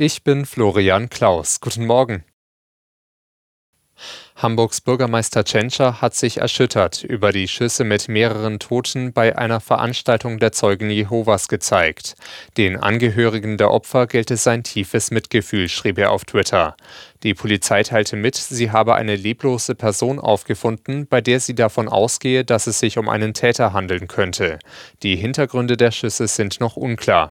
Ich bin Florian Klaus. Guten Morgen. Hamburgs Bürgermeister Tschentscher hat sich erschüttert über die Schüsse mit mehreren Toten bei einer Veranstaltung der Zeugen Jehovas gezeigt. Den Angehörigen der Opfer gelte sein tiefes Mitgefühl, schrieb er auf Twitter. Die Polizei teilte mit, sie habe eine leblose Person aufgefunden, bei der sie davon ausgehe, dass es sich um einen Täter handeln könnte. Die Hintergründe der Schüsse sind noch unklar.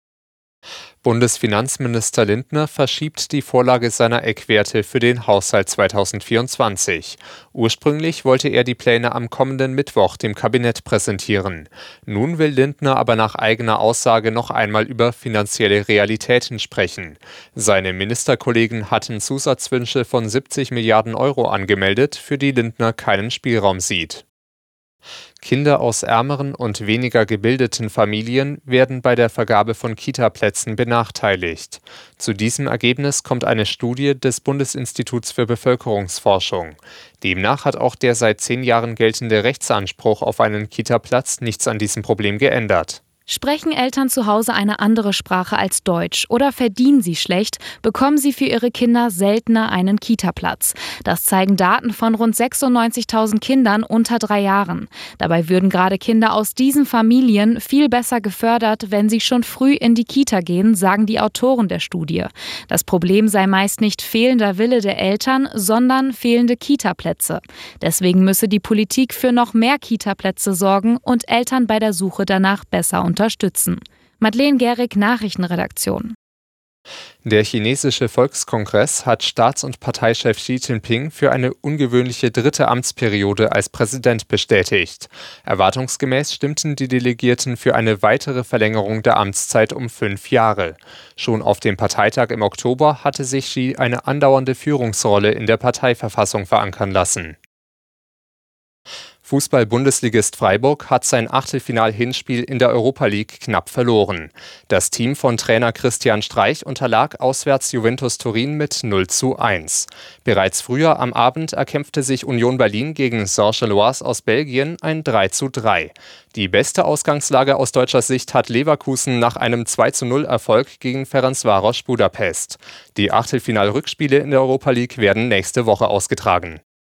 Bundesfinanzminister Lindner verschiebt die Vorlage seiner Eckwerte für den Haushalt 2024. Ursprünglich wollte er die Pläne am kommenden Mittwoch dem Kabinett präsentieren. Nun will Lindner aber nach eigener Aussage noch einmal über finanzielle Realitäten sprechen. Seine Ministerkollegen hatten Zusatzwünsche von 70 Milliarden Euro angemeldet, für die Lindner keinen Spielraum sieht. Kinder aus ärmeren und weniger gebildeten Familien werden bei der Vergabe von Kitaplätzen benachteiligt. Zu diesem Ergebnis kommt eine Studie des Bundesinstituts für Bevölkerungsforschung. Demnach hat auch der seit zehn Jahren geltende Rechtsanspruch auf einen Kitaplatz nichts an diesem Problem geändert. Sprechen Eltern zu Hause eine andere Sprache als Deutsch oder verdienen sie schlecht, bekommen sie für ihre Kinder seltener einen Kita-Platz. Das zeigen Daten von rund 96.000 Kindern unter drei Jahren. Dabei würden gerade Kinder aus diesen Familien viel besser gefördert, wenn sie schon früh in die Kita gehen, sagen die Autoren der Studie. Das Problem sei meist nicht fehlender Wille der Eltern, sondern fehlende Kita-Plätze. Deswegen müsse die Politik für noch mehr Kita-Plätze sorgen und Eltern bei der Suche danach besser unterstützen unterstützen. Madeleine Gehrig, Nachrichtenredaktion. Der chinesische Volkskongress hat Staats- und Parteichef Xi Jinping für eine ungewöhnliche dritte Amtsperiode als Präsident bestätigt. Erwartungsgemäß stimmten die Delegierten für eine weitere Verlängerung der Amtszeit um fünf Jahre. Schon auf dem Parteitag im Oktober hatte sich Xi eine andauernde Führungsrolle in der Parteiverfassung verankern lassen. Fußball-Bundesligist Freiburg hat sein Achtelfinal-Hinspiel in der Europa League knapp verloren. Das Team von Trainer Christian Streich unterlag auswärts Juventus Turin mit 0 zu 1. Bereits früher am Abend erkämpfte sich Union Berlin gegen Saint-Gilloise aus Belgien ein 3 zu 3. Die beste Ausgangslage aus deutscher Sicht hat Leverkusen nach einem 2 zu 0 Erfolg gegen Ferencvaros Budapest. Die Achtelfinal-Rückspiele in der Europa League werden nächste Woche ausgetragen.